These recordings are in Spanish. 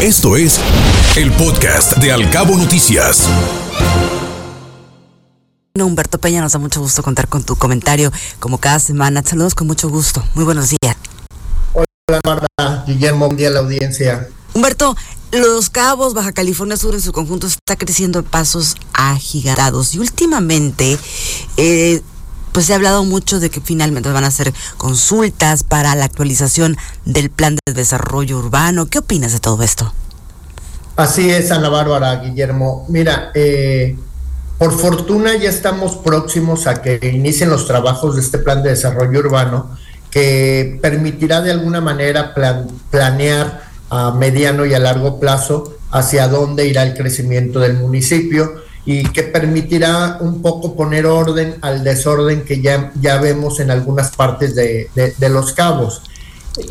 Esto es el podcast de Alcabo Noticias. Humberto Peña, nos da mucho gusto contar con tu comentario como cada semana. Saludos con mucho gusto. Muy buenos días. Hola Marta, Guillermo, buen día a la audiencia. Humberto, Los Cabos, Baja California Sur en su conjunto está creciendo en pasos agigantados y últimamente eh, pues se ha hablado mucho de que finalmente van a hacer consultas para la actualización del plan de desarrollo urbano. ¿Qué opinas de todo esto? Así es, Ana Bárbara, Guillermo. Mira, eh, por fortuna ya estamos próximos a que inicien los trabajos de este plan de desarrollo urbano que permitirá de alguna manera planear a mediano y a largo plazo hacia dónde irá el crecimiento del municipio y que permitirá un poco poner orden al desorden que ya, ya vemos en algunas partes de, los cabos.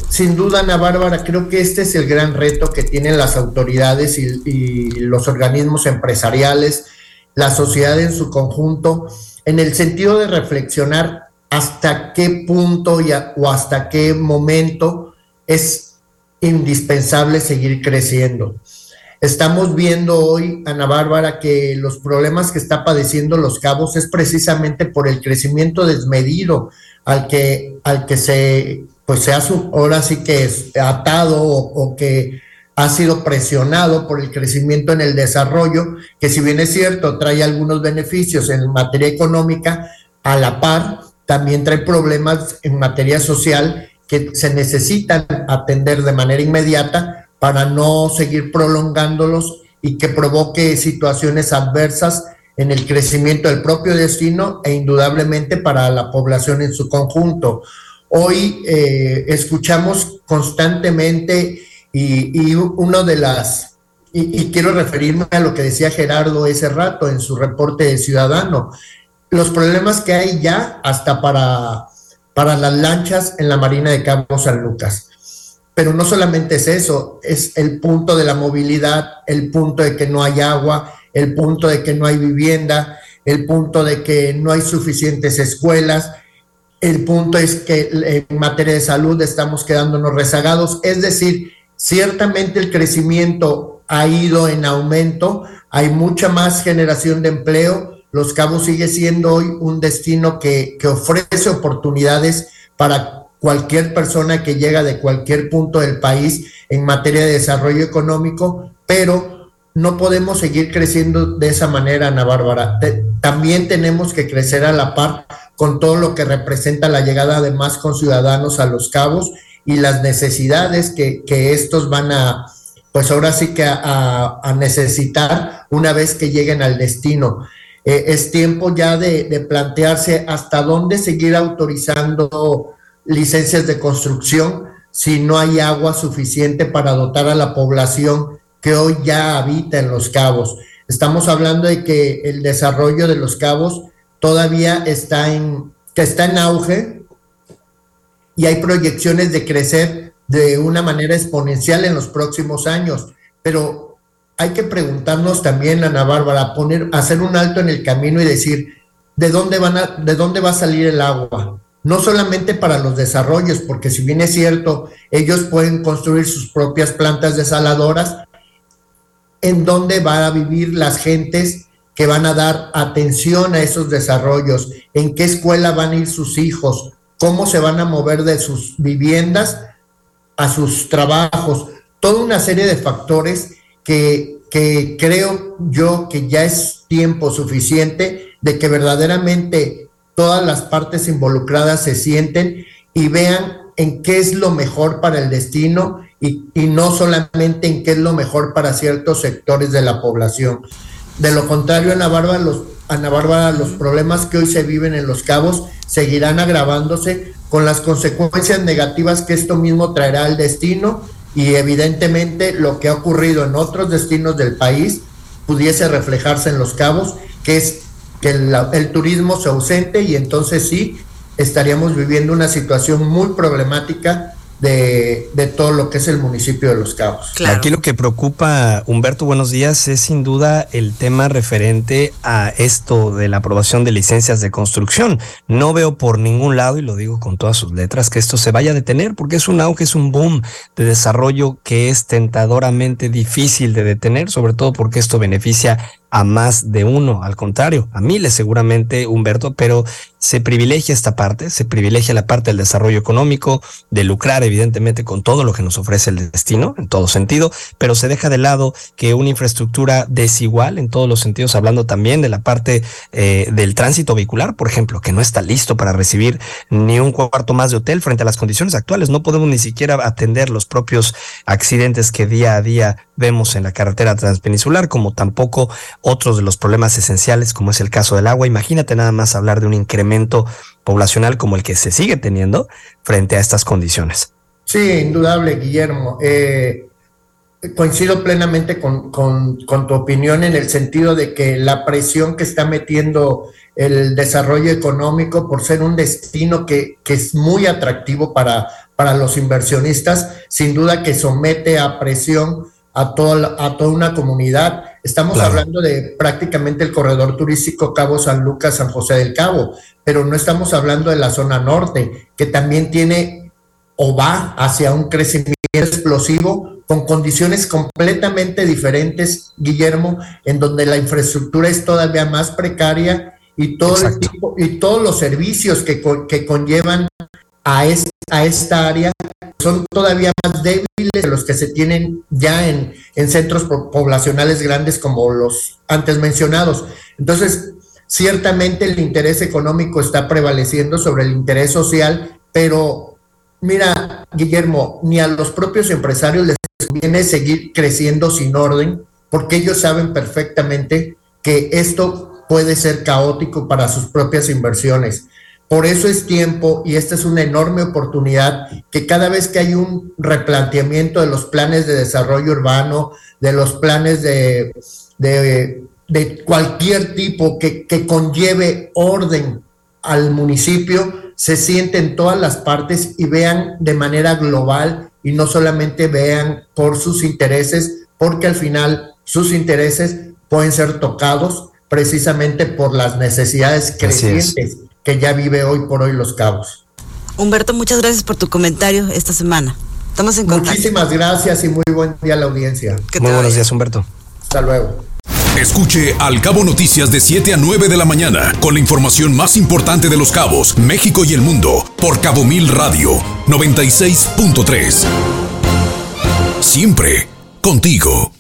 Sin duda, Ana Bárbara, creo que este es el gran reto que tienen las autoridades y, los organismos empresariales, la sociedad en su conjunto, en el sentido de reflexionar hasta qué punto y o hasta qué momento es indispensable seguir creciendo. Estamos viendo hoy, Ana Bárbara, que los problemas que está padeciendo Los Cabos es precisamente por el crecimiento desmedido al que, al que se, pues se ha, ahora sí que es atado o, que ha sido presionado por el crecimiento en el desarrollo, que si bien es cierto, trae algunos beneficios en materia económica, a la par también trae problemas en materia social que se necesitan atender de manera inmediata para no seguir prolongándolos y que provoque situaciones adversas en el crecimiento del propio destino e indudablemente para la población en su conjunto. Hoy eh, escuchamos constantemente y, uno de las, y, quiero referirme a lo que decía Gerardo ese rato en su reporte de Ciudadano, los problemas que hay ya hasta para, para las lanchas en la Marina de Cabo San Lucas. Pero no solamente es eso, es el punto de la movilidad, el punto de que no hay agua, el punto de que no hay vivienda, el punto de que no hay suficientes escuelas, el punto es que en materia de salud estamos quedándonos rezagados, es decir, ciertamente el crecimiento ha ido en aumento, hay mucha más generación de empleo, Los Cabos sigue siendo hoy un destino que, que ofrece oportunidades para cualquier persona que llega de cualquier punto del país en materia de desarrollo económico, pero no podemos seguir creciendo de esa manera, Ana Bárbara. también tenemos que crecer a la par con todo lo que representa la llegada de más conciudadanos a los cabos y las necesidades que, estos van a, pues ahora sí que a, necesitar una vez que lleguen al destino. Eh, es tiempo ya de plantearse hasta dónde seguir autorizando licencias de construcción si no hay agua suficiente para dotar a la población que hoy ya habita en los cabos. Estamos hablando de que el desarrollo de los cabos todavía está en, que está en auge y hay proyecciones de crecer de una manera exponencial en los próximos años. Pero hay que preguntarnos también, Ana Bárbara, poner, hacer un alto en el camino y decir, ¿de dónde, van a, de dónde va a salir el agua? No solamente para los desarrollos, porque si bien es cierto, ellos pueden construir sus propias plantas desaladoras, en dónde van a vivir las gentes que van a dar atención a esos desarrollos, en qué escuela van a ir sus hijos, cómo se van a mover de sus viviendas a sus trabajos, toda una serie de factores que, que creo yo que ya es tiempo suficiente de que verdaderamente todas las partes involucradas se sienten y vean en qué es lo mejor para el destino y, no solamente en qué es lo mejor para ciertos sectores de la población. De lo contrario, Ana Bárbara, los, Ana Bárbara, los problemas que hoy se viven en los cabos seguirán agravándose con las consecuencias negativas que esto mismo traerá al destino y evidentemente lo que ha ocurrido en otros destinos del país pudiese reflejarse en los cabos, que es que el, turismo se ausente y entonces sí estaríamos viviendo una situación muy problemática de, de, todo lo que es el municipio de Los Cabos. Aquí lo que preocupa, Humberto, buenos días, es sin duda el tema referente a esto de la aprobación de licencias de construcción. No veo por ningún lado, y lo digo con todas sus letras, que esto se vaya a detener, porque es un auge, es un boom de desarrollo que es tentadoramente difícil de detener, sobre todo porque esto beneficia a más de uno, al contrario, a miles seguramente, Humberto, pero se privilegia esta parte, se privilegia la parte del desarrollo económico, de lucrar evidentemente con todo lo que nos ofrece el destino, en todo sentido, pero se deja de lado que una infraestructura desigual en todos los sentidos, hablando también de la parte eh, del tránsito vehicular, por ejemplo, que no está listo para recibir ni un cuarto más de hotel frente a las condiciones actuales, no podemos ni siquiera atender los propios accidentes que día a día vemos en la carretera transpeninsular, como tampoco otros de los problemas esenciales, como es el caso del agua. Imagínate nada más hablar de un incremento poblacional como el que se sigue teniendo frente a estas condiciones. Sí, indudable, Guillermo. Eh, coincido plenamente con, tu opinión en el sentido de que la presión que está metiendo el desarrollo económico por ser un destino que, que es muy atractivo para, para los inversionistas, sin duda que somete a presión a toda, a toda una comunidad. Estamos hablando de prácticamente el corredor turístico Cabo San Lucas, San José del Cabo, pero no estamos hablando de la zona norte, que también tiene o va hacia un crecimiento explosivo con condiciones completamente diferentes, Guillermo, en donde la infraestructura es todavía más precaria y, todo el tipo, y todos los servicios que, que conllevan a, a esta área son todavía más débiles de los que se tienen ya en, en centros poblacionales grandes como los antes mencionados. Entonces, ciertamente el interés económico está prevaleciendo sobre el interés social, pero mira, Guillermo, ni a los propios empresarios les conviene seguir creciendo sin orden, porque ellos saben perfectamente que esto puede ser caótico para sus propias inversiones. Por eso es tiempo y esta es una enorme oportunidad que cada vez que hay un replanteamiento de los planes de desarrollo urbano, de los planes de, de, cualquier tipo que, que conlleve orden al municipio, se sienten todas las partes y vean de manera global y no solamente vean por sus intereses, porque al final sus intereses pueden ser tocados precisamente por las necesidades crecientes que ya vive hoy por hoy Los Cabos. Humberto, muchas gracias por tu comentario esta semana. Estamos en contacto. Muchísimas gracias y muy buen día a la audiencia. Muy buenos días, Humberto. Hasta luego. Escuche Al Cabo Noticias de 7 a 9 de la mañana con la información más importante de los cabos, México y el mundo por Cabo Mil Radio 96.3. Siempre contigo.